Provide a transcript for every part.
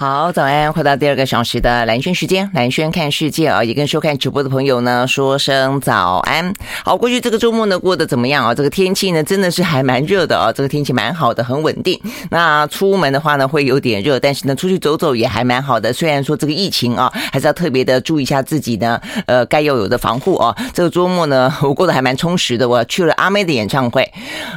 好，早安！回到第二个小时的蓝轩时间，蓝轩看世界啊，也跟收看直播的朋友呢说声早安。好，过去这个周末呢过得怎么样啊？这个天气呢真的是还蛮热的啊，这个天气蛮好的，很稳定。那出门的话呢会有点热，但是呢出去走走也还蛮好的。虽然说这个疫情啊，还是要特别的注意一下自己呢，呃，该要有的防护啊。这个周末呢我过得还蛮充实的，我去了阿妹的演唱会，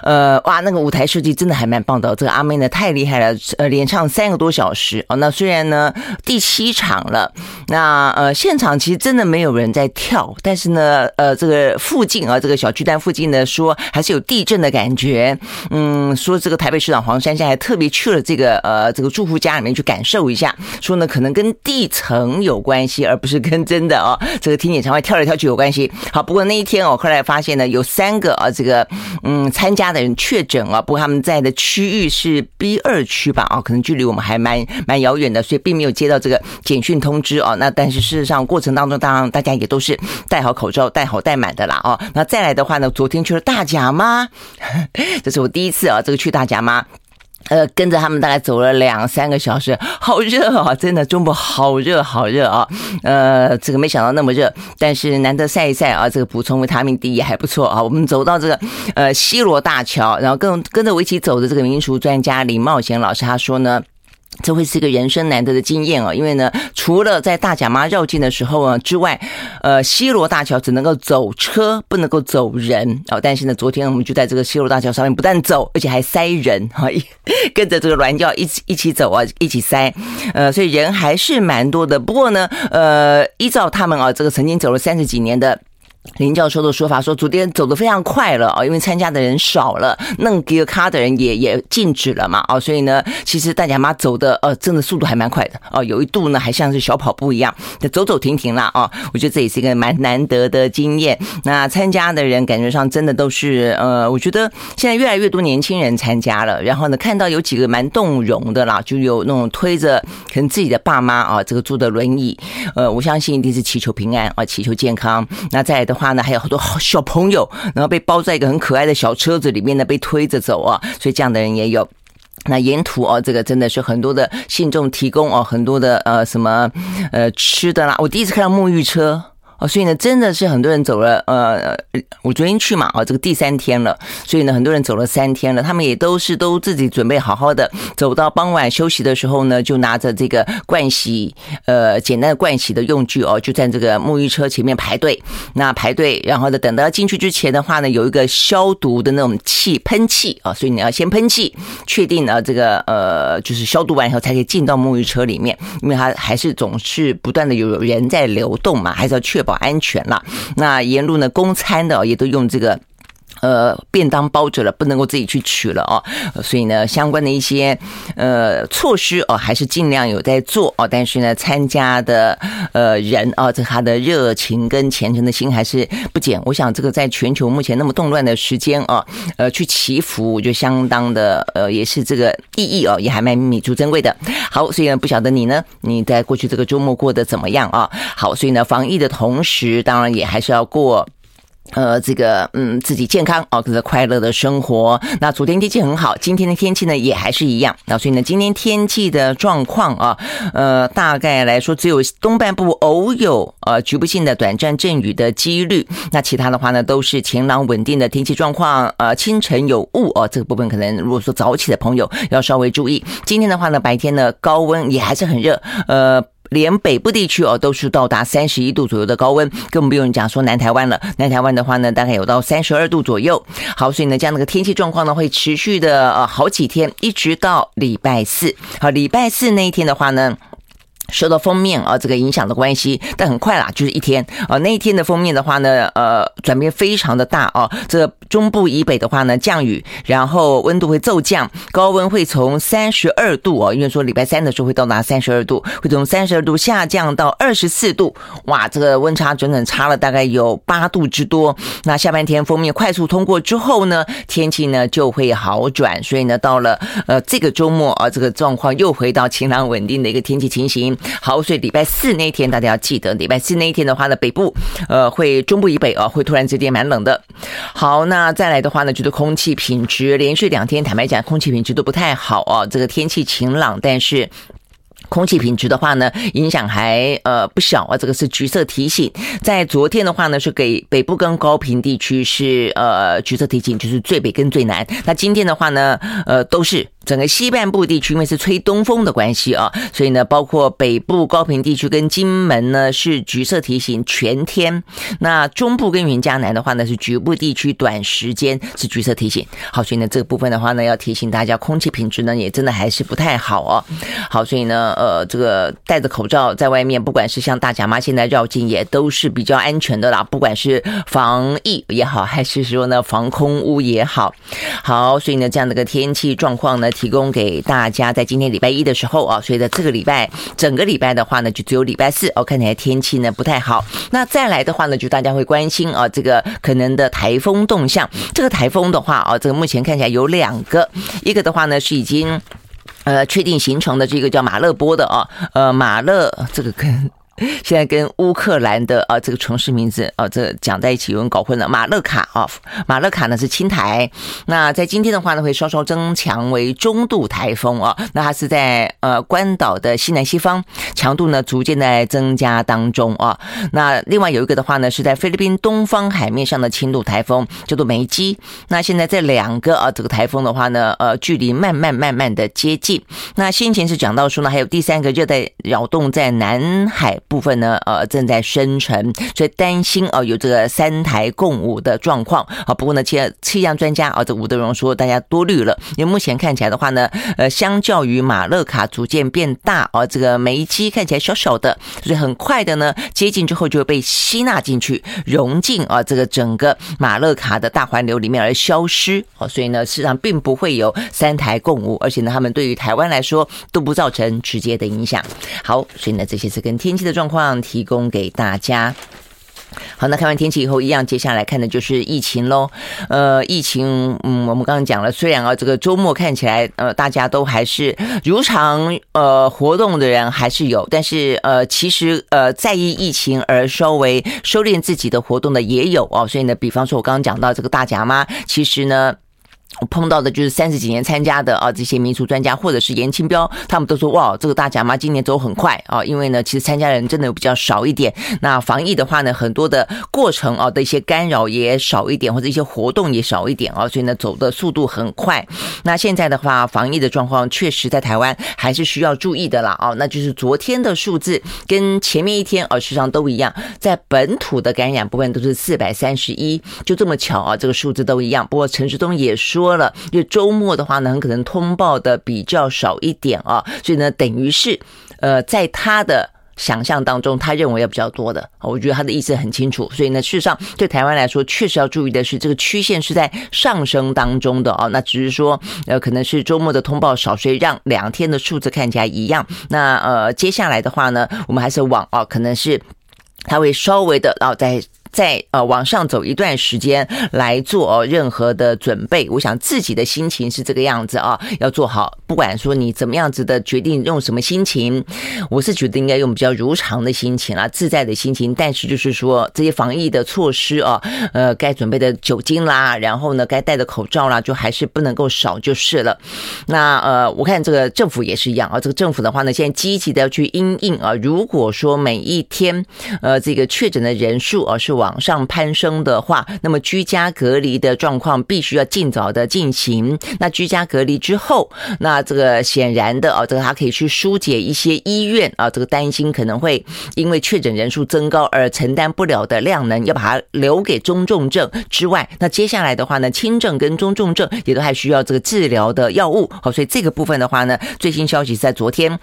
呃，哇，那个舞台设计真的还蛮棒的。这个阿妹呢太厉害了，呃，连唱三个多小时哦，那。虽然呢，第七场了，那呃，现场其实真的没有人在跳，但是呢，呃，这个附近啊，这个小巨蛋附近呢，说还是有地震的感觉。嗯，说这个台北市长黄珊珊还特别去了这个呃这个住户家里面去感受一下，说呢可能跟地层有关系，而不是跟真的哦这个听演唱会跳来跳去有关系。好，不过那一天哦，后来发现呢有三个啊这个嗯参加的人确诊啊，不过他们在的区域是 B 二区吧啊，可能距离我们还蛮蛮遥远。远的，所以并没有接到这个简讯通知哦。那但是事实上过程当中，当然大家也都是戴好口罩、戴好戴满的啦哦。那再来的话呢，昨天去了大甲妈，这是我第一次啊，这个去大甲妈，呃，跟着他们大概走了两三个小时，好热啊，真的中部好热好热啊。呃，这个没想到那么热，但是难得晒一晒啊，这个补充维他命 D 也还不错啊。我们走到这个呃西罗大桥，然后跟跟着我一起走的这个民俗专家林茂贤老师他说呢。这会是一个人生难得的经验哦，因为呢，除了在大甲妈绕境的时候啊之外，呃，西螺大桥只能够走车，不能够走人哦。但是呢，昨天我们就在这个西螺大桥上面，不但走，而且还塞人哈，跟着这个銮轿一起一起走啊，一起塞，呃，所以人还是蛮多的。不过呢，呃，依照他们啊，这个曾经走了三十几年的。林教授的说法说，昨天走得非常快了啊，因为参加的人少了，弄给卡的人也也禁止了嘛啊，所以呢，其实大家妈走的呃，真的速度还蛮快的哦，有一度呢还像是小跑步一样，走走停停啦啊，我觉得这也是一个蛮难得的经验。那参加的人感觉上真的都是呃，我觉得现在越来越多年轻人参加了，然后呢，看到有几个蛮动容的啦，就有那种推着可能自己的爸妈啊，这个坐的轮椅，呃，我相信一定是祈求平安啊，祈求健康。那再的。话呢，还有好多小朋友，然后被包在一个很可爱的小车子里面呢，被推着走啊，所以这样的人也有。那沿途哦，这个真的是很多的信众提供哦，很多的呃什么呃吃的啦，我第一次看到沐浴车。所以呢，真的是很多人走了。呃，我昨天去嘛，啊，这个第三天了。所以呢，很多人走了三天了。他们也都是都自己准备好好的，走到傍晚休息的时候呢，就拿着这个盥洗，呃，简单的盥洗的用具哦，就在这个沐浴车前面排队。那排队，然后呢，等到进去之前的话呢，有一个消毒的那种气喷气啊，所以你要先喷气，确定呢这个呃，就是消毒完以后才可以进到沐浴车里面，因为它还是总是不断的有人在流动嘛，还是要确保。安全了，那沿路呢，公餐的也都用这个。呃，便当包着了，不能够自己去取了哦。所以呢，相关的一些呃措施哦，还是尽量有在做哦。但是呢，参加的呃人啊，这他的热情跟虔诚的心还是不减。我想，这个在全球目前那么动乱的时间啊，呃，去祈福，我觉得相当的呃，也是这个意义哦，也还蛮弥足珍贵的。好，所以呢，不晓得你呢，你在过去这个周末过得怎么样啊？好，所以呢，防疫的同时，当然也还是要过。呃，这个嗯，自己健康哦，这个快乐的生活。那昨天天气很好，今天的天气呢也还是一样。那所以呢，今天天气的状况啊，呃，大概来说只有东半部偶有呃局部性的短暂阵雨的几率。那其他的话呢，都是晴朗稳定的天气状况。呃，清晨有雾哦，这个部分可能如果说早起的朋友要稍微注意。今天的话呢，白天呢高温也还是很热，呃。连北部地区哦都是到达三十一度左右的高温，更不用讲说南台湾了。南台湾的话呢，大概有到三十二度左右。好，所以呢，这样的个天气状况呢，会持续的呃好几天，一直到礼拜四。好，礼拜四那一天的话呢。受到封面啊这个影响的关系，但很快啦，就是一天啊，那一天的封面的话呢，呃，转变非常的大啊。这中部以北的话呢，降雨，然后温度会骤降，高温会从三十二度哦，因为说礼拜三的时候会到达三十二度，会从三十二度下降到二十四度，哇，这个温差整整差了大概有八度之多。那下半天封面快速通过之后呢，天气呢就会好转，所以呢，到了呃这个周末啊，这个状况又回到晴朗稳定的一个天气情形。好，所以礼拜四那天大家要记得，礼拜四那一天的话呢，北部呃会中部以北啊会突然之间蛮冷的。好，那再来的话呢，就是空气品质，连续两天坦白讲，空气品质都不太好啊。这个天气晴朗，但是。空气品质的话呢，影响还呃不小啊。这个是橘色提醒，在昨天的话呢，是给北部跟高屏地区是呃橘色提醒，就是最北跟最南。那今天的话呢，呃都是。整个西半部地区因为是吹东风的关系啊，所以呢，包括北部高屏地区跟金门呢是橘色提醒全天。那中部跟云嘉南的话呢是局部地区短时间是橘色提醒。好，所以呢这个部分的话呢要提醒大家，空气品质呢也真的还是不太好哦。好，所以呢呃这个戴着口罩在外面，不管是像大甲妈现在绕境也都是比较安全的啦，不管是防疫也好，还是说呢防空污也好。好，所以呢这样的个天气状况呢。提供给大家，在今天礼拜一的时候啊，所以在这个礼拜整个礼拜的话呢，就只有礼拜四哦，看起来天气呢不太好。那再来的话呢，就大家会关心啊，这个可能的台风动向。这个台风的话啊，这个目前看起来有两个，一个的话呢是已经呃确定形成的这个叫马勒波的啊，呃马勒这个跟。现在跟乌克兰的啊这个城市名字啊这讲在一起有人搞混了。马勒卡啊，马勒卡呢是轻台，那在今天的话呢会稍稍增强为中度台风啊。那它是在呃关岛的西南西方，强度呢逐渐在增加当中啊。那另外有一个的话呢是在菲律宾东方海面上的轻度台风叫做梅基。那现在这两个啊这个台风的话呢呃距离慢慢慢慢的接近。那先前是讲到说呢还有第三个热带扰动在南海。部分呢，呃，正在生成，所以担心啊，有这个三台共舞的状况啊。不过呢，气气象专家啊，这吴德荣说，大家多虑了，因为目前看起来的话呢，呃，相较于马勒卡逐渐变大啊，这个梅基看起来小小的，所以很快的呢，接近之后就会被吸纳进去，融进啊这个整个马勒卡的大环流里面而消失啊。所以呢，事实上并不会有三台共舞，而且呢，他们对于台湾来说都不造成直接的影响。好，所以呢，这些是跟天气的状。状况提供给大家。好，那看完天气以后，一样接下来看的就是疫情喽。呃，疫情，嗯，我们刚刚讲了，虽然啊，这个周末看起来，呃，大家都还是如常，呃，活动的人还是有，但是，呃，其实，呃，在意疫情而稍微收敛自己的活动的也有哦。所以呢，比方说，我刚刚讲到这个大甲妈，其实呢。我碰到的就是三十几年参加的啊，这些民俗专家或者是严清标，他们都说哇，这个大甲妈今年走很快啊，因为呢，其实参加人真的比较少一点。那防疫的话呢，很多的过程啊的一些干扰也少一点，或者一些活动也少一点啊，所以呢，走的速度很快。那现在的话，防疫的状况确实在台湾还是需要注意的啦啊，那就是昨天的数字跟前面一天啊，实际上都一样，在本土的感染部分都是四百三十一，就这么巧啊，这个数字都一样。不过陈时东也说。多了，因为周末的话呢，很可能通报的比较少一点啊，所以呢，等于是，呃，在他的想象当中，他认为要比较多的。我觉得他的意思很清楚，所以呢，事实上对台湾来说，确实要注意的是，这个曲线是在上升当中的啊。那只是说，呃，可能是周末的通报少，所以让两天的数字看起来一样。那呃，接下来的话呢，我们还是往啊，可能是他会稍微的然后再。在呃往上走一段时间来做任何的准备，我想自己的心情是这个样子啊，要做好。不管说你怎么样子的决定，用什么心情，我是觉得应该用比较如常的心情啊，自在的心情。但是就是说这些防疫的措施啊，呃，该准备的酒精啦，然后呢，该戴的口罩啦，就还是不能够少就是了。那呃，我看这个政府也是一样啊，这个政府的话呢，现在积极的要去因应啊。如果说每一天呃这个确诊的人数啊是往往上攀升的话，那么居家隔离的状况必须要尽早的进行。那居家隔离之后，那这个显然的啊，这个它可以去疏解一些医院啊，这个担心可能会因为确诊人数增高而承担不了的量能，要把它留给中重症之外。那接下来的话呢，轻症跟中重症也都还需要这个治疗的药物。好，所以这个部分的话呢，最新消息是在昨天。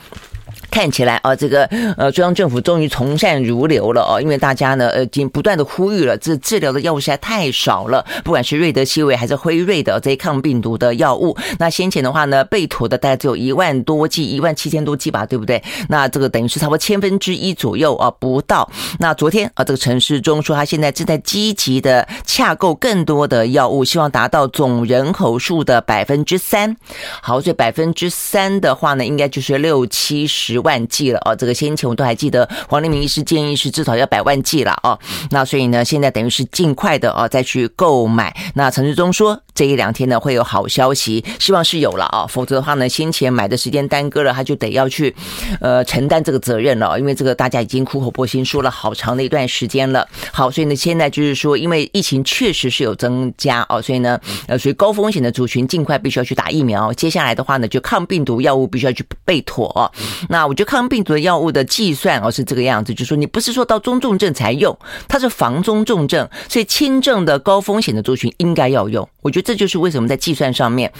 看起来啊，这个呃，中央政府终于从善如流了哦，因为大家呢，呃，已经不断的呼吁了，这治疗的药物实在太少了，不管是瑞德西韦还是辉瑞的这些抗病毒的药物，那先前的话呢，备妥的大概只有一万多剂，一万七千多剂吧，对不对？那这个等于是差不多千分之一左右啊，不到。那昨天啊，这个陈时中说他现在正在积极的洽购更多的药物，希望达到总人口数的百分之三。好，所以百分之三的话呢，应该就是六七十万。万剂了哦。这个先前我都还记得黄立明医师建议是至少要百万剂了哦。那所以呢，现在等于是尽快的哦再去购买。那陈志忠说这一两天呢会有好消息，希望是有了啊，否则的话呢，先前买的时间耽搁了，他就得要去呃承担这个责任了，因为这个大家已经苦口婆心说了好长的一段时间了。好，所以呢，现在就是说，因为疫情确实是有增加哦，所以呢，呃，属于高风险的族群，尽快必须要去打疫苗。接下来的话呢，就抗病毒药物必须要去备妥哦。那我觉得抗病毒的药物的计算哦是这个样子，就是说你不是说到中重症才用，它是防中重症，所以轻症的高风险的族群应该要用。我觉得这就是为什么在计算上面。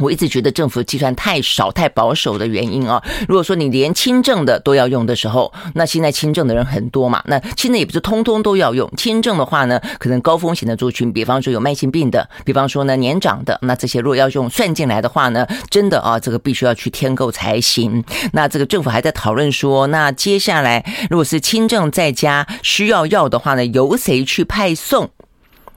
我一直觉得政府计算太少、太保守的原因啊。如果说你连轻症的都要用的时候，那现在轻症的人很多嘛，那轻症也不是通通都要用。轻症的话呢，可能高风险的族群，比方说有慢性病的，比方说呢年长的，那这些如果要用算进来的话呢，真的啊，这个必须要去添购才行。那这个政府还在讨论说，那接下来如果是轻症在家需要药的话呢，由谁去派送？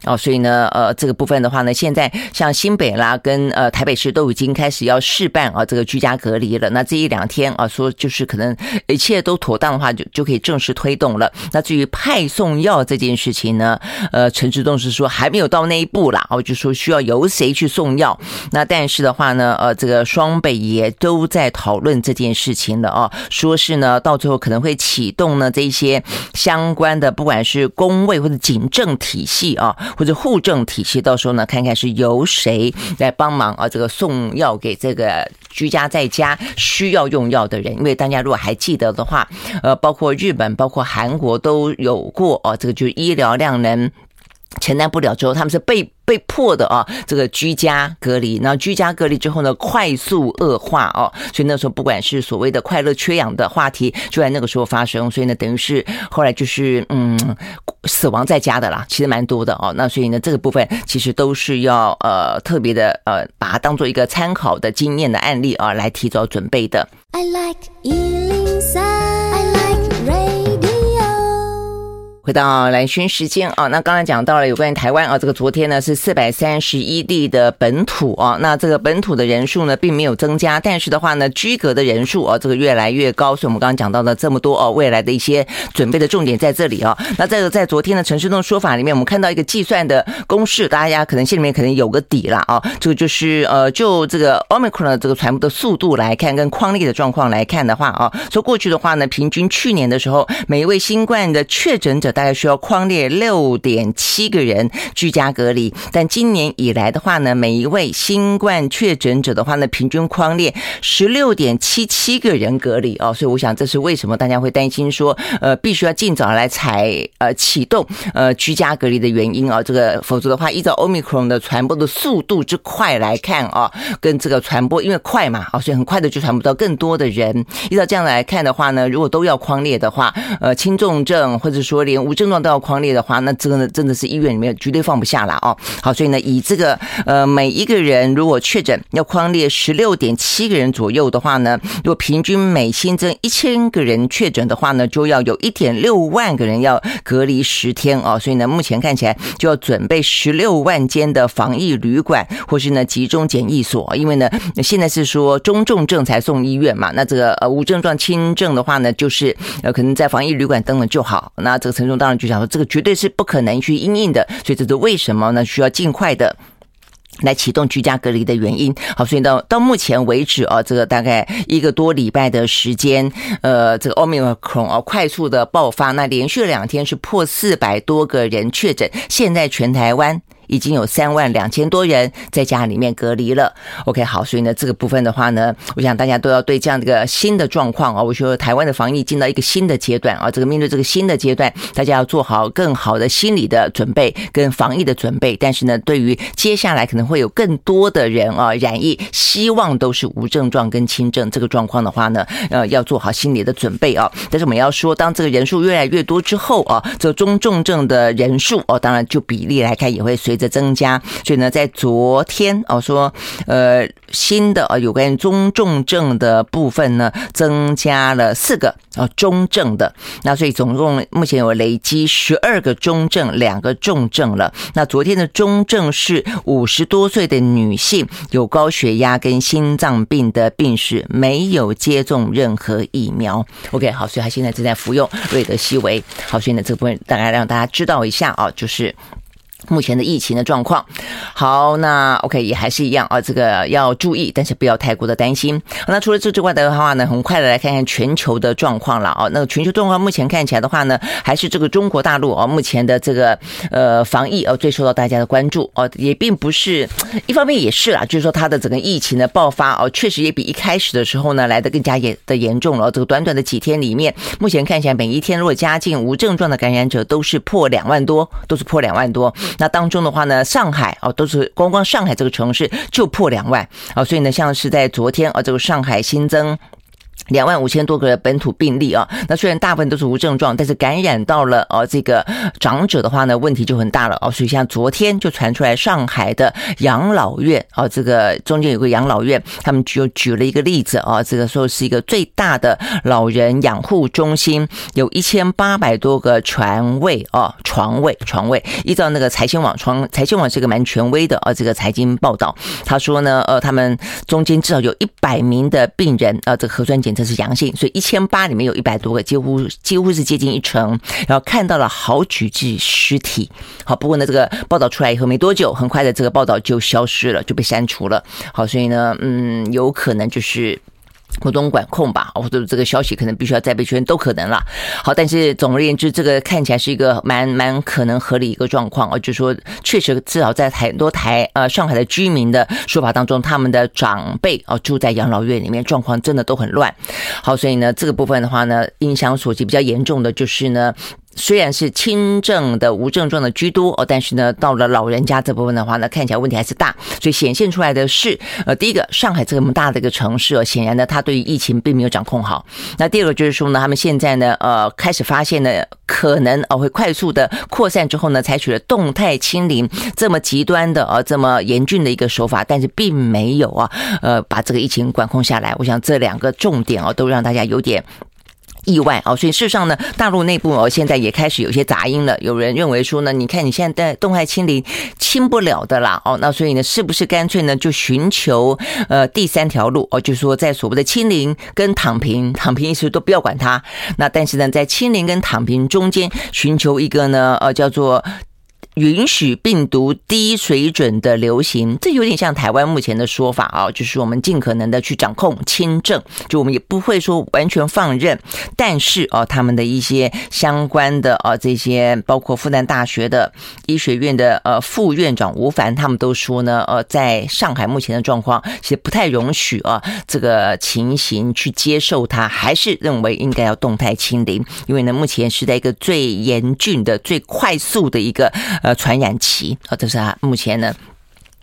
哦，所以呢，呃，这个部分的话呢，现在像新北啦，跟呃台北市都已经开始要试办啊，这个居家隔离了。那这一两天啊，说就是可能一切都妥当的话，就就可以正式推动了。那至于派送药这件事情呢，呃，陈志栋是说还没有到那一步啦，哦，就说需要由谁去送药。那但是的话呢，呃，这个双北也都在讨论这件事情了啊，说是呢，到最后可能会启动呢这些相关的，不管是公卫或者警政体系啊。或者户政体系，到时候呢，看看是由谁来帮忙啊？这个送药给这个居家在家需要用药的人，因为大家如果还记得的话，呃，包括日本、包括韩国都有过哦，这个就是医疗量能承担不了之后，他们是被。被迫的啊，这个居家隔离，然后居家隔离之后呢，快速恶化哦，所以那时候不管是所谓的快乐缺氧的话题，就在那个时候发生，所以呢，等于是后来就是嗯，死亡在家的啦，其实蛮多的哦。那所以呢，这个部分其实都是要呃特别的呃，把它当做一个参考的经验的案例啊，来提早准备的。I like 回到蓝轩时间啊，那刚才讲到了有关于台湾啊，这个昨天呢是四百三十一例的本土啊，那这个本土的人数呢并没有增加，但是的话呢居隔的人数啊这个越来越高，所以我们刚刚讲到的这么多哦，未来的一些准备的重点在这里啊。那这个在昨天的陈时中说法里面，我们看到一个计算的公式，大家可能心里面可能有个底了啊。这个就是呃，就这个 Omicron 的这个传播的速度来看，跟框列的状况来看的话啊，说过去的话呢，平均去年的时候，每一位新冠的确诊者。大概需要框列六点七个人居家隔离，但今年以来的话呢，每一位新冠确诊者的话呢，平均框列十六点七七个人隔离。哦，所以我想这是为什么大家会担心说，呃，必须要尽早来采呃启动呃居家隔离的原因。啊，这个否则的话，依照 Omicron 的传播的速度之快来看啊，跟这个传播因为快嘛啊，所以很快的就传播到更多的人。依照这样来看的话呢，如果都要框列的话，呃，轻重症或者说连无症状都要框列的话，那真的真的是医院里面绝对放不下了哦。好，所以呢，以这个呃每一个人如果确诊要框列十六点七个人左右的话呢，如果平均每新增一千个人确诊的话呢，就要有一点六万个人要隔离十天哦。所以呢，目前看起来就要准备十六万间的防疫旅馆或是呢集中检疫所，因为呢现在是说中重症才送医院嘛，那这个呃无症状轻症的话呢，就是呃可能在防疫旅馆等等就好。那这个陈当然就想说，这个绝对是不可能去因应的，所以这是为什么呢？需要尽快的来启动居家隔离的原因。好，所以到到目前为止啊，这个大概一个多礼拜的时间，呃，这个 Omicron 啊快速的爆发，那连续两天是破四百多个人确诊，现在全台湾。已经有三万两千多人在家里面隔离了。OK，好，所以呢，这个部分的话呢，我想大家都要对这样的一个新的状况啊，我说台湾的防疫进到一个新的阶段啊，这个面对这个新的阶段，大家要做好更好的心理的准备跟防疫的准备。但是呢，对于接下来可能会有更多的人啊染疫，希望都是无症状跟轻症这个状况的话呢，呃，要做好心理的准备啊。但是我们要说，当这个人数越来越多之后啊，这中重症的人数哦，当然就比例来看也会随。着增加，所以呢，在昨天哦说，呃，新的啊有关于中重症的部分呢，增加了四个啊中症的，那所以总共目前有累积十二个中症，两个重症了。那昨天的中症是五十多岁的女性，有高血压跟心脏病的病史，没有接种任何疫苗。OK，好，所以她现在正在服用瑞德西韦。好，所以呢，这个部分大概让大家知道一下啊，就是。目前的疫情的状况，好，那 OK 也还是一样啊，这个要注意，但是不要太过的担心。那除了这之外的话呢，很快的来看看全球的状况了啊。那全球状况目前看起来的话呢，还是这个中国大陆啊，目前的这个呃防疫啊最受到大家的关注哦，也并不是一方面也是啦，就是说它的整个疫情的爆发哦，确实也比一开始的时候呢来的更加严的严重了。这个短短的几天里面，目前看起来每一天如果加进无症状的感染者都是破两万多，都是破两万多。那当中的话呢，上海哦，都是光光上海这个城市就破两万啊，所以呢，像是在昨天啊，这个上海新增。两万五千多个本土病例啊，那虽然大部分都是无症状，但是感染到了哦，这个长者的话呢，问题就很大了哦。所以像昨天就传出来上海的养老院哦，这个中间有个养老院，他们就举了一个例子啊，这个说是一个最大的老人养护中心，有一千八百多个床位哦，床位床位。依照那个财新网，床财新网是一个蛮权威的啊，这个财经报道，他说呢，呃，他们中间至少有一百名的病人啊，这个核酸检。这是阳性，所以一千八里面有一百多个，几乎几乎是接近一成。然后看到了好几具尸体。好，不过呢，这个报道出来以后没多久，很快的这个报道就消失了，就被删除了。好，所以呢，嗯，有可能就是。股东管控吧，或者这个消息可能必须要再被确认，都可能了。好，但是总而言之，这个看起来是一个蛮蛮可能合理一个状况啊，就是说确实至少在很多台呃上海的居民的说法当中，他们的长辈啊住在养老院里面，状况真的都很乱。好，所以呢，这个部分的话呢，影响所及比较严重的就是呢。虽然是轻症的无症状的居多哦，但是呢，到了老人家这部分的话呢，看起来问题还是大，所以显现出来的是，呃，第一个，上海这么大的一个城市哦，显然呢，它对于疫情并没有掌控好。那第二个就是说呢，他们现在呢，呃，开始发现呢，可能哦会快速的扩散之后呢，采取了动态清零这么极端的呃这么严峻的一个手法，但是并没有啊，呃，把这个疫情管控下来。我想这两个重点哦，都让大家有点。意外哦，所以事实上呢，大陆内部哦，现在也开始有些杂音了。有人认为说呢，你看你现在在动态清零清不了的啦哦，那所以呢，是不是干脆呢就寻求呃第三条路哦，就是说在所谓的清零跟躺平，躺平意思都不要管它。那但是呢，在清零跟躺平中间寻求一个呢呃叫做。允许病毒低水准的流行，这有点像台湾目前的说法啊，就是我们尽可能的去掌控轻症，就我们也不会说完全放任，但是啊，他们的一些相关的啊，这些包括复旦大学的医学院的呃副院长吴凡，他们都说呢，呃，在上海目前的状况其实不太容许啊这个情形去接受它，还是认为应该要动态清零，因为呢，目前是在一个最严峻的、最快速的一个。呃，传染期啊，这是他目前呢。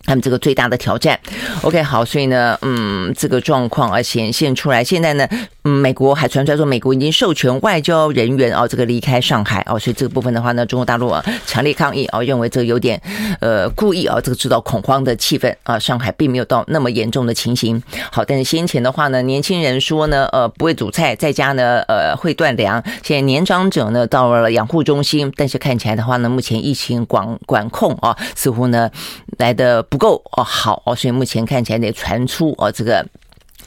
他们这个最大的挑战，OK，好，所以呢，嗯，这个状况啊显现出来。现在呢，美国还传出来说，美国已经授权外交人员哦，这个离开上海哦，所以这个部分的话呢，中国大陆啊强烈抗议啊，认为这有点呃故意啊，这个制造恐慌的气氛啊。上海并没有到那么严重的情形。好，但是先前的话呢，年轻人说呢，呃，不会煮菜，在家呢，呃，会断粮。现在年长者呢，到了养护中心，但是看起来的话呢，目前疫情管管控啊，似乎呢来的不。够哦，好哦，所以目前看起来得传出哦，这个。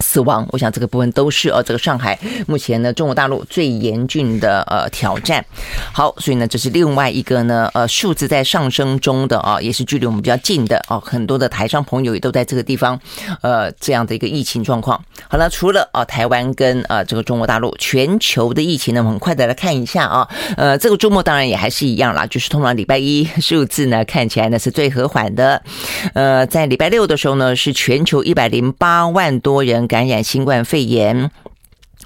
死亡，我想这个部分都是呃，这个上海目前呢，中国大陆最严峻的呃挑战。好，所以呢，这是另外一个呢，呃，数字在上升中的啊，也是距离我们比较近的哦，很多的台商朋友也都在这个地方，呃，这样的一个疫情状况。好了，除了啊，台湾跟呃这个中国大陆，全球的疫情呢，我们快的来看一下啊，呃，这个周末当然也还是一样啦，就是通常礼拜一 数字呢看起来呢是最和缓的，呃，在礼拜六的时候呢是全球一百零八万多人。感染新冠肺炎，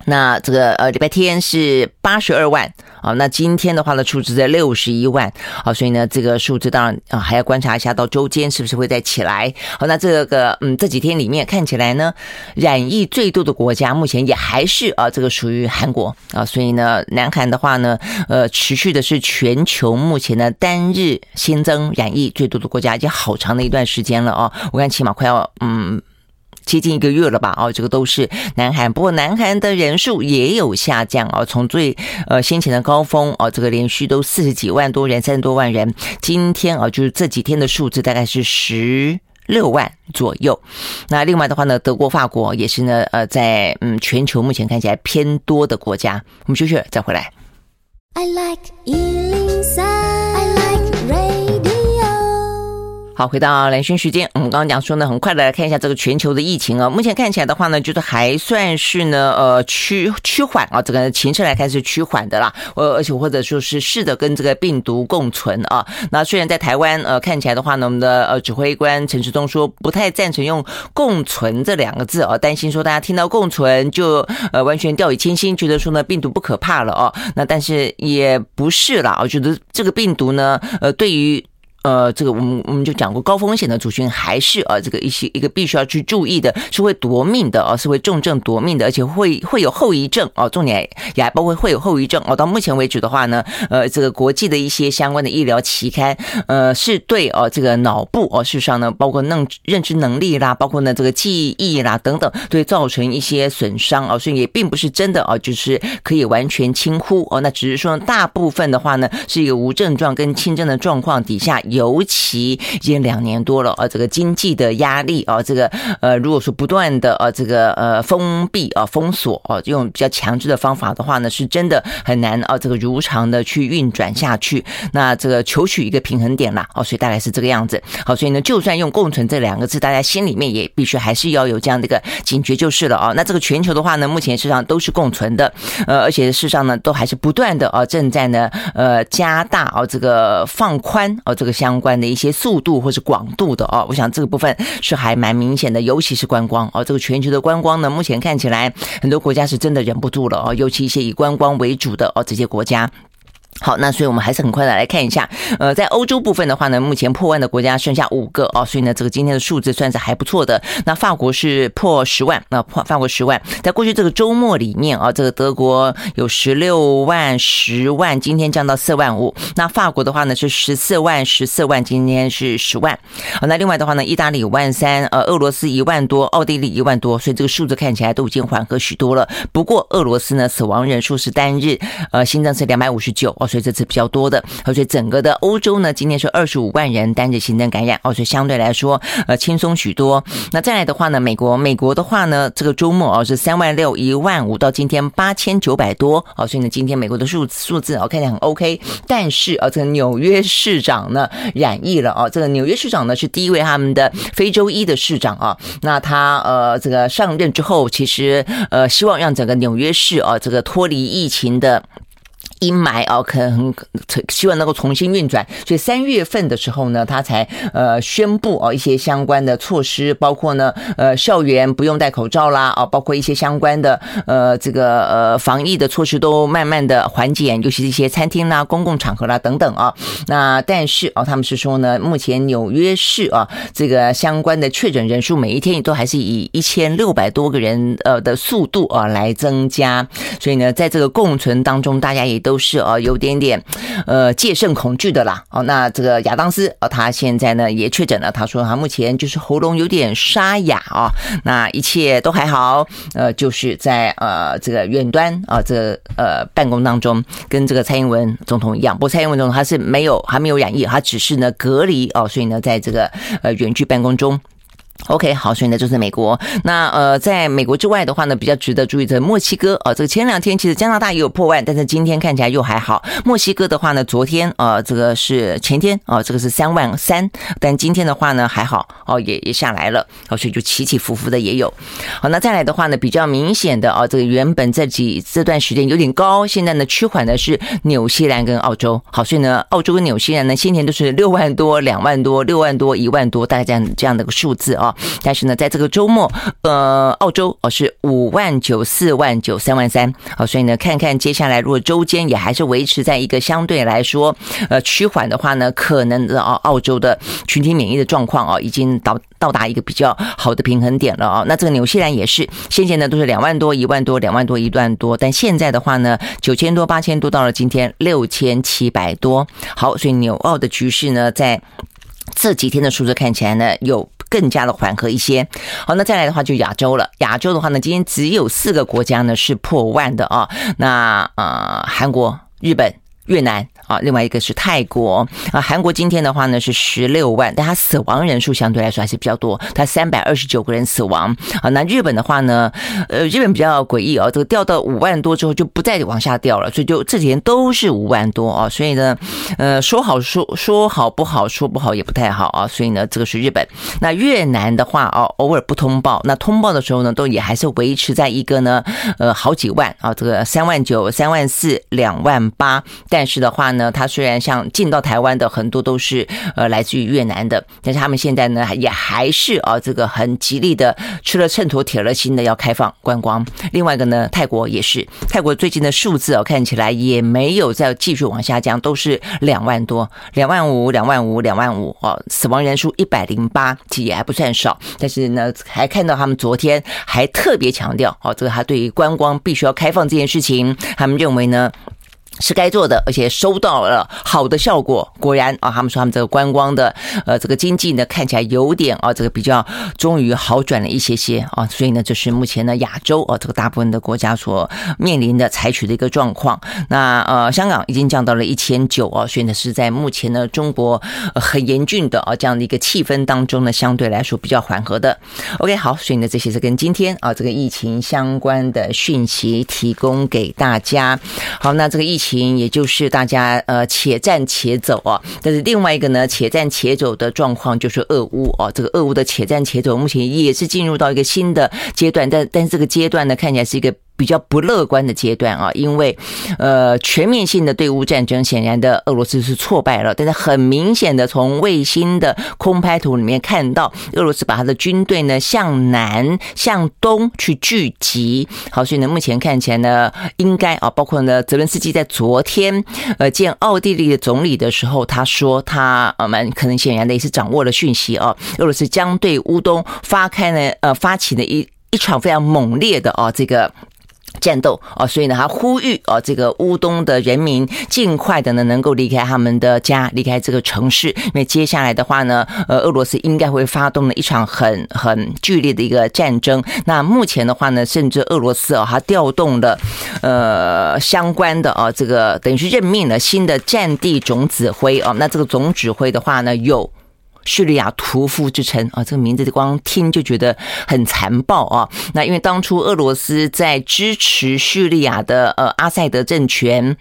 那这个呃礼拜天是八十二万好，那今天的话呢，数字在六十一万，好，所以呢，这个数字当然啊还要观察一下到周间是不是会再起来。好，那这个嗯这几天里面看起来呢，染疫最多的国家目前也还是啊这个属于韩国啊，所以呢，南韩的话呢，呃，持续的是全球目前的单日新增染疫最多的国家，已经好长的一段时间了哦，我看起码快要嗯。接近一个月了吧？哦，这个都是南韩，不过南韩的人数也有下降哦，从最呃先前的高峰哦，这个连续都四十几万多人，三十多万人，今天啊，就是这几天的数字大概是十六万左右。那另外的话呢，德国、法国也是呢，呃，在嗯全球目前看起来偏多的国家。我们休息再回来。I like 好，回到兰萱时间，我们刚刚讲说呢，很快的来看一下这个全球的疫情啊。目前看起来的话呢，就是还算是呢，呃，趋趋缓啊。这个情势来看是趋缓的啦，呃，而且或者说是试着跟这个病毒共存啊。那虽然在台湾，呃，看起来的话呢，我们的呃指挥官陈时中说不太赞成用“共存”这两个字啊，担心说大家听到“共存”就呃完全掉以轻心，觉得说呢病毒不可怕了哦。那但是也不是啦，我觉得这个病毒呢，呃，对于。呃，这个我们我们就讲过，高风险的族群还是呃这个一些一个必须要去注意的，是会夺命的啊，是会重症夺命的，而且会会有后遗症哦，重点也还包括会有后遗症哦。到目前为止的话呢，呃，这个国际的一些相关的医疗期刊，呃，是对哦这个脑部哦，事实上呢，包括认认知能力啦，包括呢这个记忆啦等等，对造成一些损伤哦，所以也并不是真的哦，就是可以完全轻忽哦，那只是说大部分的话呢，是一个无症状跟轻症的状况底下。尤其已经两年多了啊，这个经济的压力啊，这个呃，如果说不断的呃这个呃封闭啊、封锁啊，用比较强制的方法的话呢，是真的很难啊，这个如常的去运转下去。那这个求取一个平衡点啦，哦，所以大概是这个样子。好，所以呢，就算用“共存”这两个字，大家心里面也必须还是要有这样的一个警觉就是了啊。那这个全球的话呢，目前事实上都是共存的，呃，而且事实上呢，都还是不断的啊，正在呢呃加大啊这个放宽啊这个相关的一些速度或是广度的哦，我想这个部分是还蛮明显的，尤其是观光哦，这个全球的观光呢，目前看起来很多国家是真的忍不住了哦，尤其一些以观光为主的哦这些国家。好，那所以我们还是很快的来看一下，呃，在欧洲部分的话呢，目前破万的国家剩下五个哦，所以呢，这个今天的数字算是还不错的。那法国是破十万，那破法国十万，在过去这个周末里面啊，这个德国有十六万、十万，今天降到四万五。那法国的话呢是十四万、十四万，今天是十万。好，那另外的话呢，意大利五万三，呃，俄罗斯一万多，奥地利一万多，所以这个数字看起来都已经缓和许多了。不过俄罗斯呢，死亡人数是单日呃新增是两百五十九。所以这次比较多的，而且整个的欧洲呢，今天是二十五万人单日新增感染，哦，所以相对来说，呃，轻松许多。那再来的话呢，美国，美国的话呢，这个周末哦是三万六一万五到今天八千九百多，哦，所以呢，今天美国的数数字哦看起来很 OK，但是啊，这个纽约市长呢染疫了哦，这个纽约市长呢是第一位他们的非洲裔的市长啊，那他呃这个上任之后，其实呃希望让整个纽约市啊这个脱离疫情的。阴霾哦，可能希望能够重新运转，所以三月份的时候呢，他才呃宣布哦一些相关的措施，包括呢呃校园不用戴口罩啦，哦包括一些相关的呃这个呃防疫的措施都慢慢的缓解，尤其是一些餐厅啦、公共场合啦等等啊。那但是哦他们是说呢，目前纽约市啊这个相关的确诊人数每一天都还是以一千六百多个人呃的速度啊来增加，所以呢在这个共存当中，大家也。都是啊，有点点呃戒慎恐惧的啦。哦，那这个亚当斯啊，他现在呢也确诊了。他说他目前就是喉咙有点沙哑啊，那一切都还好。呃，就是在呃这个远端啊，这个呃办公当中，跟这个蔡英文总统一样。不过蔡英文总统他是没有还没有染疫，他只是呢隔离哦，所以呢在这个呃远距办公中。OK，好，所以呢就是美国。那呃，在美国之外的话呢，比较值得注意的墨西哥啊，这个前两天其实加拿大也有破万，但是今天看起来又还好。墨西哥的话呢，昨天啊，这个是前天啊，这个是三万三，但今天的话呢还好哦，也也下来了，好，所以就起起伏伏的也有。好，那再来的话呢，比较明显的啊，这个原本这几这段时间有点高，现在呢趋缓的是纽西兰跟澳洲。好，所以呢，澳洲跟纽西兰呢先前都是六万多、两万多、六万多、一万多，大概这样这样的个数字啊。啊。但是呢，在这个周末，呃，澳洲哦是五万九、四万九、三万三啊，所以呢，看看接下来如果周间也还是维持在一个相对来说呃趋缓的话呢，可能的啊，澳洲的群体免疫的状况啊，已经到到达一个比较好的平衡点了啊。那这个纽西兰也是，先前呢都是两万多、一万多、两万多、一万多，但现在的话呢，九千多、八千多，到了今天六千七百多。好，所以纽澳的局势呢，在这几天的数字看起来呢，有更加的缓和一些。好，那再来的话就亚洲了。亚洲的话呢，今天只有四个国家呢是破万的啊。那呃，韩国、日本、越南。啊，另外一个是泰国啊，韩国今天的话呢是十六万，但它死亡人数相对来说还是比较多，它三百二十九个人死亡啊。那日本的话呢，呃，日本比较诡异哦，这个掉到五万多之后就不再往下掉了，所以就这几天都是五万多啊。所以呢，呃，说好说说好不好，说不好也不太好啊。所以呢，这个是日本。那越南的话哦，偶尔不通报，那通报的时候呢，都也还是维持在一个呢，呃，好几万啊，这个三万九、三万四、两万八，但是的话。呢，呢他虽然像进到台湾的很多都是呃来自于越南的，但是他们现在呢也还是啊这个很极力的吃了秤砣铁了心的要开放观光。另外一个呢，泰国也是，泰国最近的数字哦看起来也没有再继续往下降，都是两万多、两万五、两万五、两万五哦，死亡人数一百零八，其实也还不算少。但是呢，还看到他们昨天还特别强调哦，这个他对于观光必须要开放这件事情，他们认为呢。是该做的，而且收到了好的效果。果然啊，他们说他们这个观光的呃这个经济呢，看起来有点啊这个比较终于好转了一些些啊。所以呢，这是目前呢亚洲啊这个大部分的国家所面临的采取的一个状况。那呃香港已经降到了一千九啊，所以呢是在目前呢中国很严峻的啊这样的一个气氛当中呢，相对来说比较缓和的。OK，好，所以呢这些是跟今天啊这个疫情相关的讯息提供给大家。好，那这个疫情。情，也就是大家呃且战且走啊，但是另外一个呢，且战且走的状况就是俄乌啊，这个俄乌的且战且走，目前也是进入到一个新的阶段，但但是这个阶段呢，看起来是一个。比较不乐观的阶段啊，因为呃全面性的对乌战争，显然的俄罗斯是挫败了。但是很明显的，从卫星的空拍图里面看到，俄罗斯把他的军队呢向南、向东去聚集。好，所以呢，目前看起来呢，应该啊，包括呢，泽伦斯基在昨天呃见奥地利的总理的时候，他说他呃蛮可能显然的也是掌握了讯息啊，俄罗斯将对乌东发开呢呃发起了一一场非常猛烈的啊这个。战斗啊，所以呢，他呼吁啊，这个乌东的人民尽快的呢，能够离开他们的家，离开这个城市，因为接下来的话呢，呃，俄罗斯应该会发动了一场很很剧烈的一个战争。那目前的话呢，甚至俄罗斯啊，他调动了呃相关的啊，这个等于是任命了新的战地总指挥啊。那这个总指挥的话呢，有。叙利亚屠夫之称啊，这个名字光听就觉得很残暴啊。那因为当初俄罗斯在支持叙利亚的呃阿塞德政权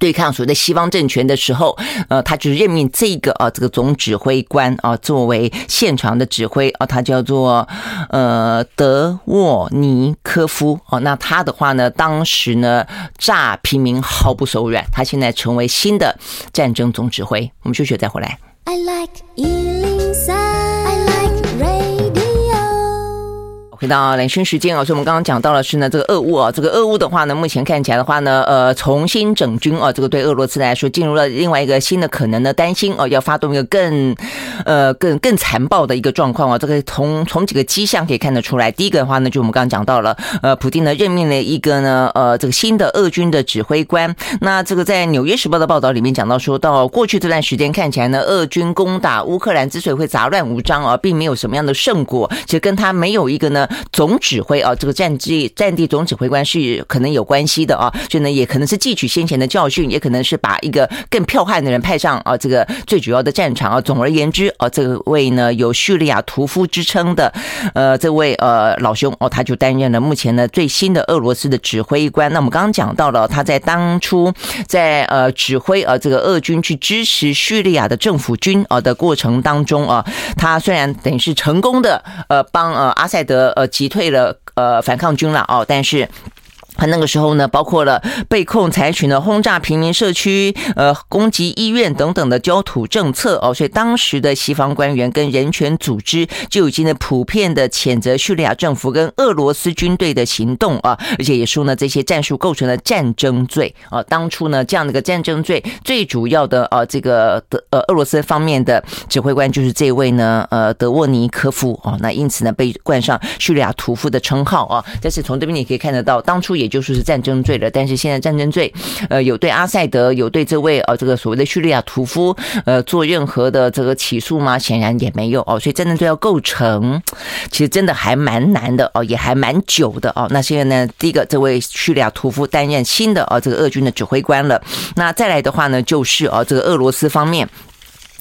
对抗所谓的西方政权的时候，呃，他就任命这个啊这个总指挥官啊作为现场的指挥啊，他叫做呃德沃尼科夫哦。那他的话呢，当时呢炸平民毫不手软，他现在成为新的战争总指挥。我们休息再回来。I like 回到蓝轩时间啊，所以我们刚刚讲到的是呢，这个俄乌啊，这个俄乌的话呢，目前看起来的话呢，呃，重新整军啊，这个对俄罗斯来说进入了另外一个新的可能的担心啊，要发动一个更呃更更残暴的一个状况啊，这个从从几个迹象可以看得出来。第一个的话呢，就我们刚刚讲到了，呃，普丁呢任命了一个呢，呃，这个新的俄军的指挥官。那这个在《纽约时报》的报道里面讲到，说到过去这段时间看起来呢，俄军攻打乌克兰之所以会杂乱无章啊，并没有什么样的胜果，其实跟他没有一个呢。总指挥啊，这个战地战地总指挥官是可能有关系的啊，所以呢，也可能是汲取先前的教训，也可能是把一个更剽悍的人派上啊，这个最主要的战场啊。总而言之啊，这位呢有叙利亚屠夫之称的呃这位呃老兄哦，他就担任了目前呢最新的俄罗斯的指挥官。那我们刚刚讲到了他在当初在呃指挥呃这个俄军去支持叙利亚的政府军啊的过程当中啊，他虽然等于是成功的呃帮呃阿塞德呃击退了呃反抗军了哦，但是他那个时候呢，包括了被控采取了轰炸平民社区、呃攻击医院等等的焦土政策哦，所以当时的西方官员跟人权组织就已经呢普遍的谴责叙利亚政府跟俄罗斯军队的行动啊，而且也说呢这些战术构成了战争罪啊。当初呢这样的一个战争罪最主要的呃这个的呃俄罗斯方面的指挥官就是这位呢呃德沃尼科夫哦，那因此呢被冠上叙利亚屠夫的称号啊。但是从这边你可以看得到，当初也。也就是是战争罪了，但是现在战争罪，呃，有对阿塞德，有对这位呃这个所谓的叙利亚屠夫，呃，做任何的这个起诉吗？显然也没有哦，所以战争罪要构成，其实真的还蛮难的哦，也还蛮久的哦。那现在呢，第一个这位叙利亚屠夫担任新的哦这个俄军的指挥官了，那再来的话呢，就是哦这个俄罗斯方面。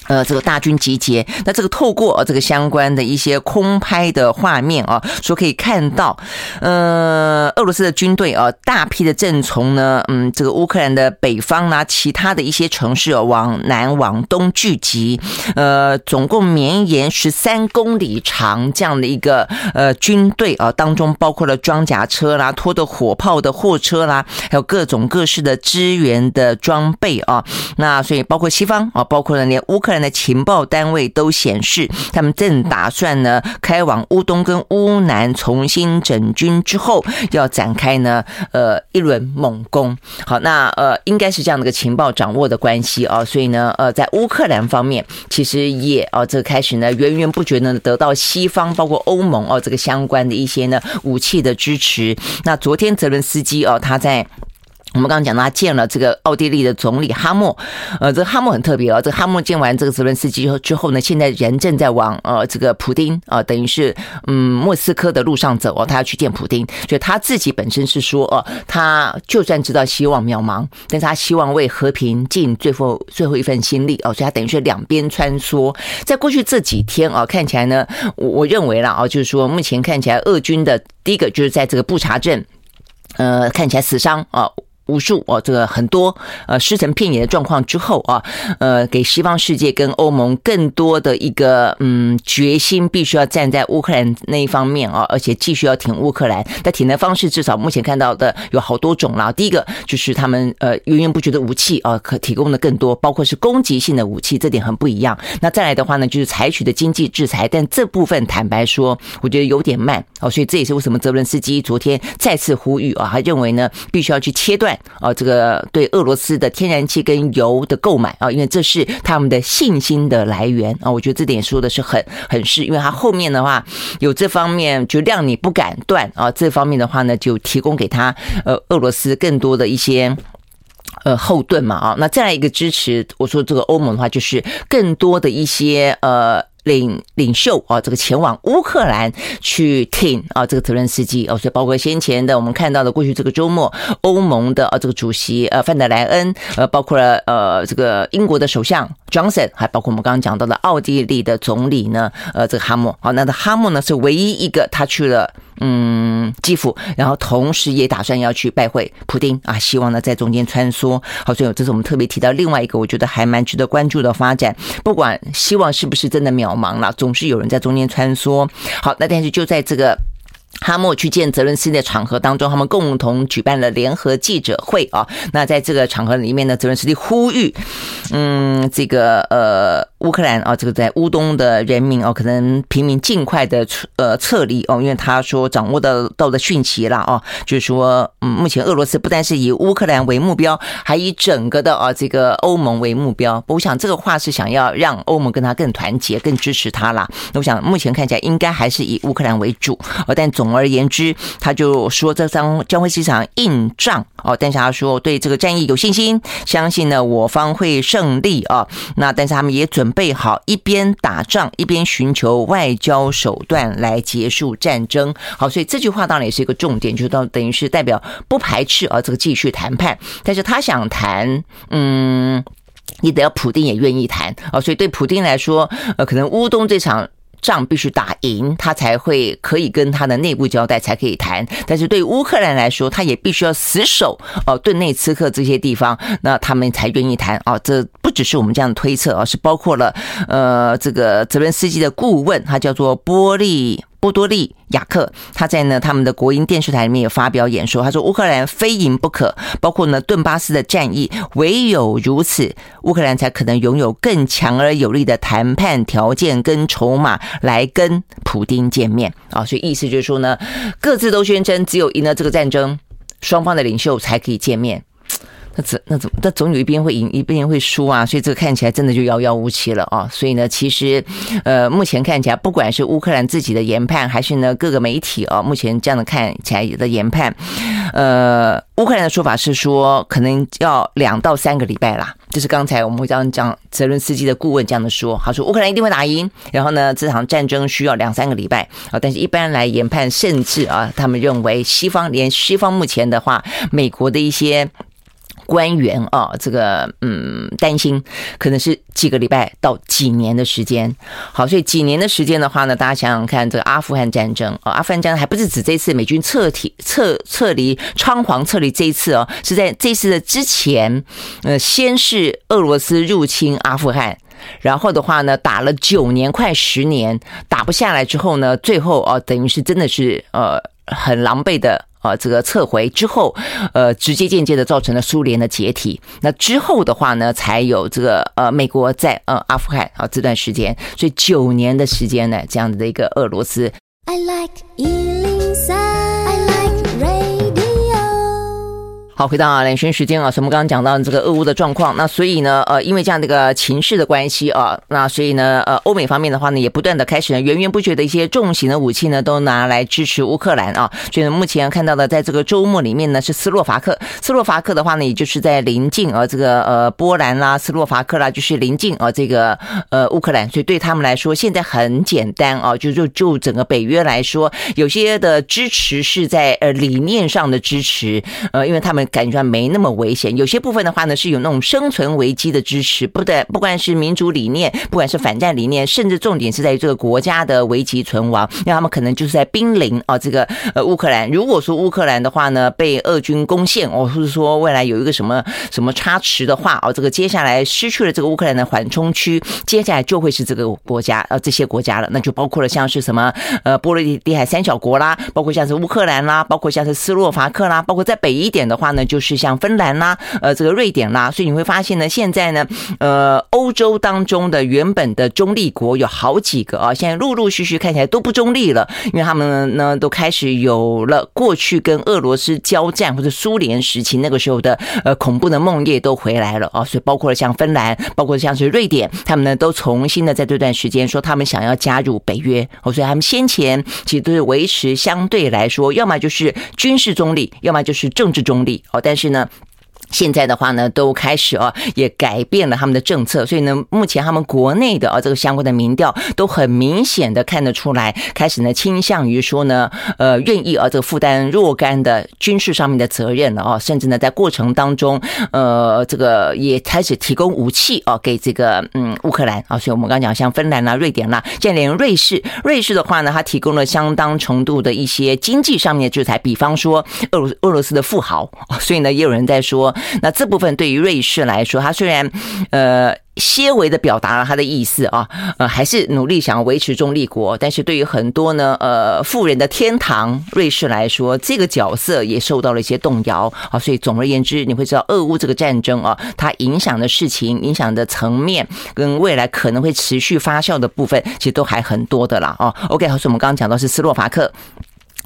呃，这个大军集结，那这个透过这个相关的一些空拍的画面啊，说可以看到，呃，俄罗斯的军队啊，大批的正从呢，嗯，这个乌克兰的北方啊，其他的一些城市啊往南往东聚集，呃，总共绵延十三公里长这样的一个呃军队啊，当中包括了装甲车啦、拖着火炮的货车啦，还有各种各式的支援的装备啊，那所以包括西方啊，包括了连乌克兰兰。的情报单位都显示，他们正打算呢开往乌东跟乌南重新整军之后，要展开呢呃一轮猛攻。好，那呃应该是这样的一个情报掌握的关系啊，所以呢呃在乌克兰方面，其实也啊这个开始呢源源不绝的得到西方包括欧盟哦这个相关的一些呢武器的支持。那昨天泽伦斯基哦他在。我们刚刚讲到，他见了这个奥地利的总理哈默，呃，这个哈默很特别哦。这个哈默见完这个泽伦斯基之后之后呢，现在人正在往呃这个普丁啊，等于是嗯莫斯科的路上走哦，他要去见普丁。所以他自己本身是说哦，他就算知道希望渺茫，但是他希望为和平尽最后最后一份心力哦。所以他等于是两边穿梭。在过去这几天啊，看起来呢，我我认为啦啊，就是说目前看起来俄军的第一个就是在这个布查镇，呃，看起来死伤啊。无数哦，这个很多呃尸横遍野的状况之后啊，呃，给西方世界跟欧盟更多的一个嗯决心，必须要站在乌克兰那一方面啊，而且继续要挺乌克兰。但挺的方式至少目前看到的有好多种啦。第一个就是他们呃源源不绝的武器啊，可提供的更多，包括是攻击性的武器，这点很不一样。那再来的话呢，就是采取的经济制裁，但这部分坦白说，我觉得有点慢哦。所以这也是为什么泽伦斯基昨天再次呼吁啊，他认为呢，必须要去切断。啊，这个对俄罗斯的天然气跟油的购买啊，因为这是他们的信心的来源啊，我觉得这点说的是很很是，因为他后面的话有这方面就让你不敢断啊，这方面的话呢就提供给他呃俄罗斯更多的一些呃后盾嘛啊，那再来一个支持，我说这个欧盟的话就是更多的一些呃。领领袖啊，这个前往乌克兰去挺啊，这个泽伦斯基哦，所以包括先前的我们看到的过去这个周末，欧盟的啊这个主席呃范德莱恩，呃包括了呃这个英国的首相 Johnson，还包括我们刚刚讲到的奥地利的总理呢，呃这个哈默，好，那的哈默呢是唯一一个他去了。嗯，基辅，然后同时也打算要去拜会普丁啊，希望呢在中间穿梭。好，所以这是我们特别提到另外一个我觉得还蛮值得关注的发展。不管希望是不是真的渺忙了，总是有人在中间穿梭。好，那但是就在这个。哈默去见泽伦斯基的场合当中，他们共同举办了联合记者会啊。那在这个场合里面呢，泽伦斯基呼吁，嗯，这个呃乌克兰啊，这个在乌东的人民哦，可能平民尽快的呃撤离哦，因为他说掌握到到的讯息了啊，就是说，嗯，目前俄罗斯不但是以乌克兰为目标，还以整个的啊这个欧盟为目标。我想这个话是想要让欧盟跟他更团结、更支持他啦。那我想目前看起来应该还是以乌克兰为主，哦，但总。而言之，他就说这将将会是一场硬仗哦，但是他说对这个战役有信心，相信呢我方会胜利啊。那但是他们也准备好一边打仗一边寻求外交手段来结束战争。好，所以这句话当然也是一个重点，就到等于是代表不排斥啊这个继续谈判，但是他想谈，嗯，你得要普丁也愿意谈啊。所以对普丁来说，呃，可能乌东这场。仗必须打赢，他才会可以跟他的内部交代，才可以谈。但是对乌克兰来说，他也必须要死守哦，顿内茨克这些地方，那他们才愿意谈啊。这不只是我们这样的推测啊，是包括了呃这个泽连斯基的顾问，他叫做波利。波多利亚克，他在呢他们的国营电视台里面有发表演说，他说乌克兰非赢不可，包括呢顿巴斯的战役，唯有如此，乌克兰才可能拥有更强而有力的谈判条件跟筹码来跟普丁见面啊，所以意思就是说呢，各自都宣称只有赢了这个战争，双方的领袖才可以见面。那怎那怎么？那总有一边会赢，一边会输啊！所以这个看起来真的就遥遥无期了啊！所以呢，其实，呃，目前看起来，不管是乌克兰自己的研判，还是呢各个媒体啊，目前这样的看起来的研判，呃，乌克兰的说法是说，可能要两到三个礼拜啦。就是刚才我们会这样讲，泽伦斯基的顾问这样的说，他说乌克兰一定会打赢，然后呢，这场战争需要两三个礼拜啊。但是一般来研判，甚至啊，他们认为西方连西方目前的话，美国的一些。官员啊，这个嗯，担心可能是几个礼拜到几年的时间。好，所以几年的时间的话呢，大家想想看，这个阿富汗战争啊，阿富汗战争还不是指这次美军撤体撤撤离仓皇撤离这一次哦，是在这次的之前，呃，先是俄罗斯入侵阿富汗，然后的话呢，打了九年快十年，打不下来之后呢，最后啊，等于是真的是呃很狼狈的。啊，这个撤回之后，呃，直接间接的造成了苏联的解体。那之后的话呢，才有这个呃，美国在呃阿富汗啊这段时间，所以九年的时间呢，这样子的一个俄罗斯。I like 好，回到啊，兰萱时间啊，所以我们刚刚讲到这个俄乌的状况，那所以呢，呃，因为这样的一个情势的关系啊，那所以呢，呃，欧美方面的话呢，也不断的开始，源源不绝的一些重型的武器呢，都拿来支持乌克兰啊。所以，目前看到的，在这个周末里面呢，是斯洛伐克，斯洛伐克的话呢，也就是在临近啊，这个呃波兰啦，斯洛伐克啦，就是临近啊这个呃乌克兰，所以对他们来说，现在很简单啊，就就就整个北约来说，有些的支持是在呃理念上的支持，呃，因为他们。感觉没那么危险，有些部分的话呢，是有那种生存危机的支持，不对，不管是民主理念，不管是反战理念，甚至重点是在于这个国家的危急存亡，那他们可能就是在濒临啊，这个呃乌克兰。如果说乌克兰的话呢，被俄军攻陷，哦，或者说未来有一个什么什么差池的话，哦，这个接下来失去了这个乌克兰的缓冲区，接下来就会是这个国家，呃，这些国家了，那就包括了像是什么呃波罗的海三小国啦，包括像是乌克兰啦，包括像是斯洛伐克啦，包括在北一点的话呢。就是像芬兰啦，呃，这个瑞典啦，所以你会发现呢，现在呢，呃，欧洲当中的原本的中立国有好几个啊，现在陆陆续续看起来都不中立了，因为他们呢都开始有了过去跟俄罗斯交战或者苏联时期那个时候的呃恐怖的梦魇都回来了啊，所以包括了像芬兰，包括像是瑞典，他们呢都重新的在这段时间说他们想要加入北约，哦所以他们先前其实都是维持相对来说，要么就是军事中立，要么就是政治中立。哦，但是呢。现在的话呢，都开始啊，也改变了他们的政策，所以呢，目前他们国内的啊这个相关的民调都很明显的看得出来，开始呢倾向于说呢，呃，愿意啊这个负担若干的军事上面的责任了啊，甚至呢在过程当中，呃，这个也开始提供武器啊给这个嗯乌克兰啊，所以我们刚讲像芬兰啦、瑞典啦，现在连瑞士，瑞士的话呢，它提供了相当程度的一些经济上面的制裁，比方说俄罗俄罗斯的富豪，所以呢也有人在说。那这部分对于瑞士来说，他虽然呃些微的表达了他的意思啊，呃还是努力想要维持中立国，但是对于很多呢呃富人的天堂瑞士来说，这个角色也受到了一些动摇啊。所以总而言之，你会知道俄乌这个战争啊，它影响的事情、影响的层面跟未来可能会持续发酵的部分，其实都还很多的啦。啊。OK，好，所以我们刚刚讲到是斯洛伐克。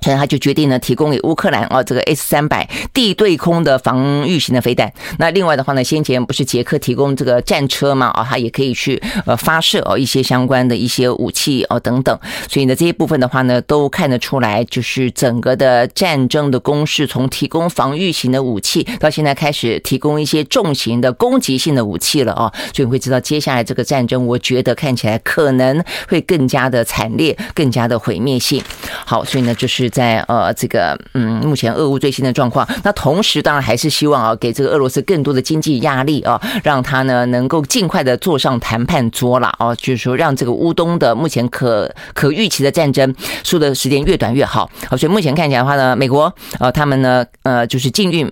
所以他就决定呢，提供给乌克兰啊这个 S 三百地对空的防御型的飞弹。那另外的话呢，先前不是捷克提供这个战车嘛？啊，他也可以去呃发射哦一些相关的一些武器哦等等。所以呢，这些部分的话呢，都看得出来，就是整个的战争的攻势，从提供防御型的武器，到现在开始提供一些重型的攻击性的武器了哦。所以你会知道，接下来这个战争，我觉得看起来可能会更加的惨烈，更加的毁灭性。好，所以呢，就是。在呃这个嗯目前俄乌最新的状况，那同时当然还是希望啊给这个俄罗斯更多的经济压力啊，让他呢能够尽快的坐上谈判桌了啊，就是说让这个乌东的目前可可预期的战争输的时间越短越好。好，所以目前看起来的话呢，美国呃他们呢呃就是禁运，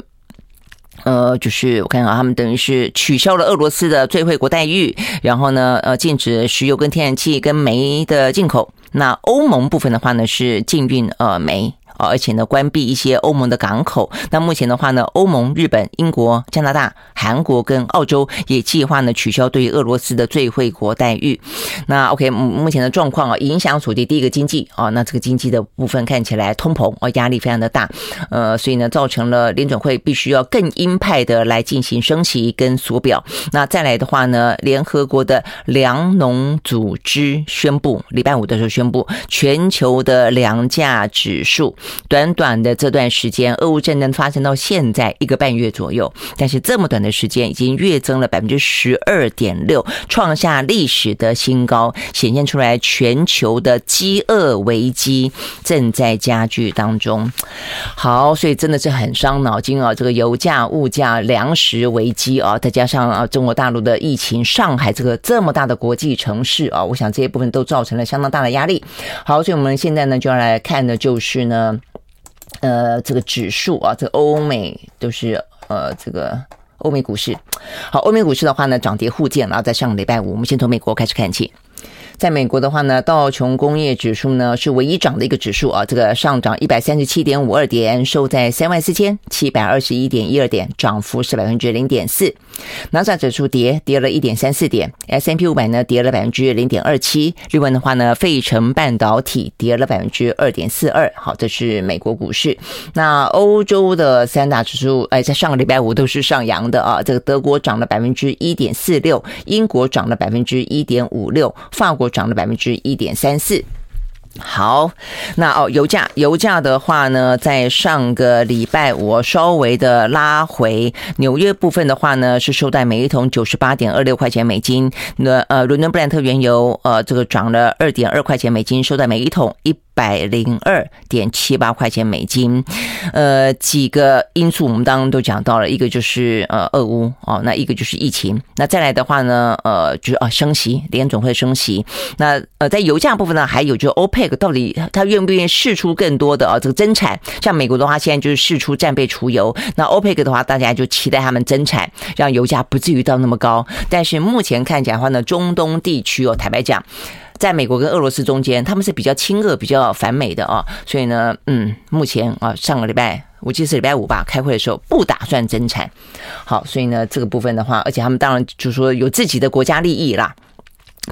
呃就是我看啊他们等于是取消了俄罗斯的最惠国待遇，然后呢呃禁止石油跟天然气跟煤的进口。那欧盟部分的话呢，是禁运呃煤。啊，而且呢，关闭一些欧盟的港口。那目前的话呢，欧盟、日本、英国、加拿大、韩国跟澳洲也计划呢取消对俄罗斯的最惠国待遇。那 OK，目前的状况啊，影响所及第一个经济啊，那这个经济的部分看起来通膨啊，压力非常的大。呃，所以呢，造成了联准会必须要更鹰派的来进行升息跟缩表。那再来的话呢，联合国的粮农组织宣布，礼拜五的时候宣布，全球的粮价指数。短短的这段时间，俄乌战争发生到现在一个半月左右，但是这么短的时间已经跃增了百分之十二点六，创下历史的新高，显现出来全球的饥饿危机正在加剧当中。好，所以真的是很伤脑筋啊！这个油价、物价、粮食危机啊，再加上啊中国大陆的疫情，上海这个这么大的国际城市啊，我想这些部分都造成了相当大的压力。好，所以我们现在呢就要来看的就是呢。呃，这个指数啊，这个欧美都是呃，这个欧美股市。好，欧美股市的话呢，涨跌互见然后，在上个礼拜五，我们先从美国开始看起。在美国的话呢，道琼工业指数呢是唯一涨的一个指数啊，这个上涨一百三十七点五二点，收在三万四千七百二十一点一二点，涨幅是百分之零点四。纳斯达指数跌跌了一点三四点，S&P 五百呢跌了百分之零点二七。另外的话呢，费城半导体跌了百分之二点四二。好，这是美国股市。那欧洲的三大指数，哎，在上个礼拜五都是上扬的啊。这个德国涨了百分之一点四六，英国涨了百分之一点五六，法国。涨了百分之一点三四。好，那哦，油价，油价的话呢，在上个礼拜我稍微的拉回。纽约部分的话呢，是收在每一桶九十八点二六块钱美金。那呃，伦敦布兰特原油呃，这个涨了二点二块钱美金，收在每一桶一。百零二点七八块钱美金，呃，几个因素我们当中都讲到了，一个就是呃，俄乌哦，那一个就是疫情，那再来的话呢，呃，就是啊，升息，联总会升息，那呃，在油价部分呢，还有就是 OPEC 到底他愿不愿意释出更多的啊这个增产？像美国的话，现在就是释出战备储油，那 OPEC 的话，大家就期待他们增产，让油价不至于到那么高。但是目前看起来的话呢，中东地区哦，坦白讲。在美国跟俄罗斯中间，他们是比较亲俄、比较反美的啊，所以呢，嗯，目前啊，上个礼拜我记得是礼拜五吧，开会的时候不打算增产。好，所以呢，这个部分的话，而且他们当然就是说有自己的国家利益啦。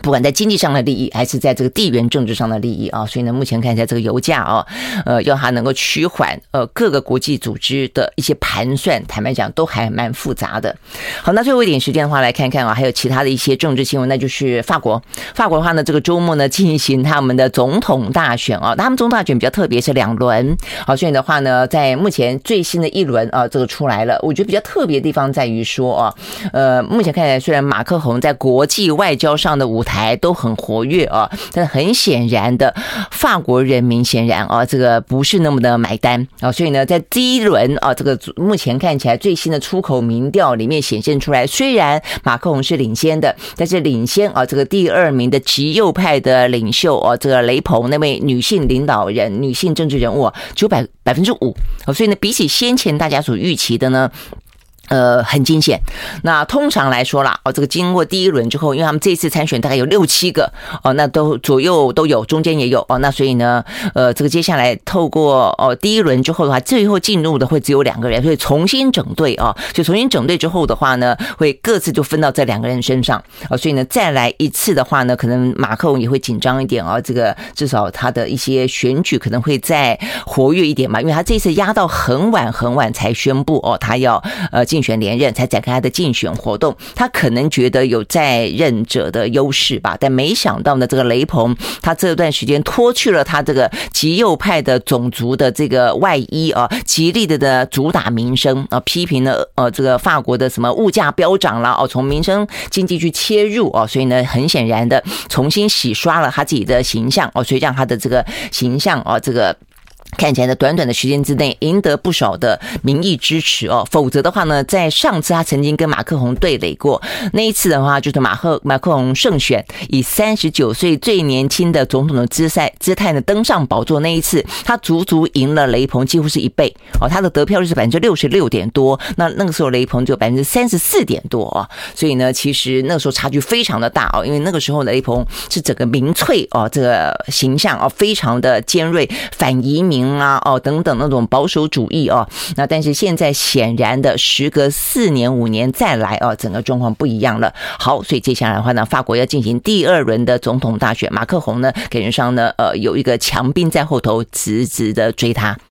不管在经济上的利益，还是在这个地缘政治上的利益啊，所以呢，目前看一下这个油价啊，呃，要它能够趋缓，呃，各个国际组织的一些盘算，坦白讲都还蛮复杂的。好，那最后一点时间的话，来看看啊，还有其他的一些政治新闻，那就是法国。法国的话呢，这个周末呢进行他们的总统大选啊，他们总统大选比较特别，是两轮。好，所以的话呢，在目前最新的一轮啊，这个出来了，我觉得比较特别的地方在于说啊，呃，目前看起来虽然马克宏在国际外交上的台都很活跃啊，但很显然的，法国人民显然啊，这个不是那么的买单啊，所以呢，在第一轮啊，这个目前看起来最新的出口民调里面显现出来，虽然马克龙是领先的，但是领先啊，这个第二名的极右派的领袖啊，这个雷鹏那位女性领导人、女性政治人物，只有百百分之五啊，所以呢，比起先前大家所预期的呢。呃，很惊险。那通常来说啦，哦，这个经过第一轮之后，因为他们这次参选大概有六七个哦，那都左右都有，中间也有哦，那所以呢，呃，这个接下来透过哦第一轮之后的话，最后进入的会只有两个人，所以重新整队啊，就重新整队之后的话呢，会各自就分到这两个人身上啊，所以呢，再来一次的话呢，可能马克龙也会紧张一点啊，这个至少他的一些选举可能会再活跃一点嘛，因为他这次压到很晚很晚才宣布哦，他要呃。竞选连任才展开他的竞选活动，他可能觉得有在任者的优势吧，但没想到呢，这个雷鹏他这段时间脱去了他这个极右派的种族的这个外衣啊，极力的的主打民生啊，批评了呃这个法国的什么物价飙涨了哦，从民生经济去切入哦，所以呢，很显然的重新洗刷了他自己的形象哦，所以让他的这个形象啊这个。看起来在短短的时间之内赢得不少的民意支持哦，否则的话呢，在上次他曾经跟马克宏对垒过，那一次的话就是马克马克宏胜选，以三十九岁最年轻的总统的姿赛姿态呢登上宝座，那一次他足足赢了雷鹏几乎是一倍。哦，他的得票率是百分之六十六点多，那那个时候雷鹏就百分之三十四点多哦，所以呢，其实那个时候差距非常的大哦，因为那个时候雷鹏是整个民粹哦，这个形象哦非常的尖锐，反移民啊哦等等那种保守主义哦，那但是现在显然的，时隔四年五年再来哦，整个状况不一样了。好，所以接下来的话呢，法国要进行第二轮的总统大选，马克宏呢给人上呢呃有一个强兵在后头直直的追他。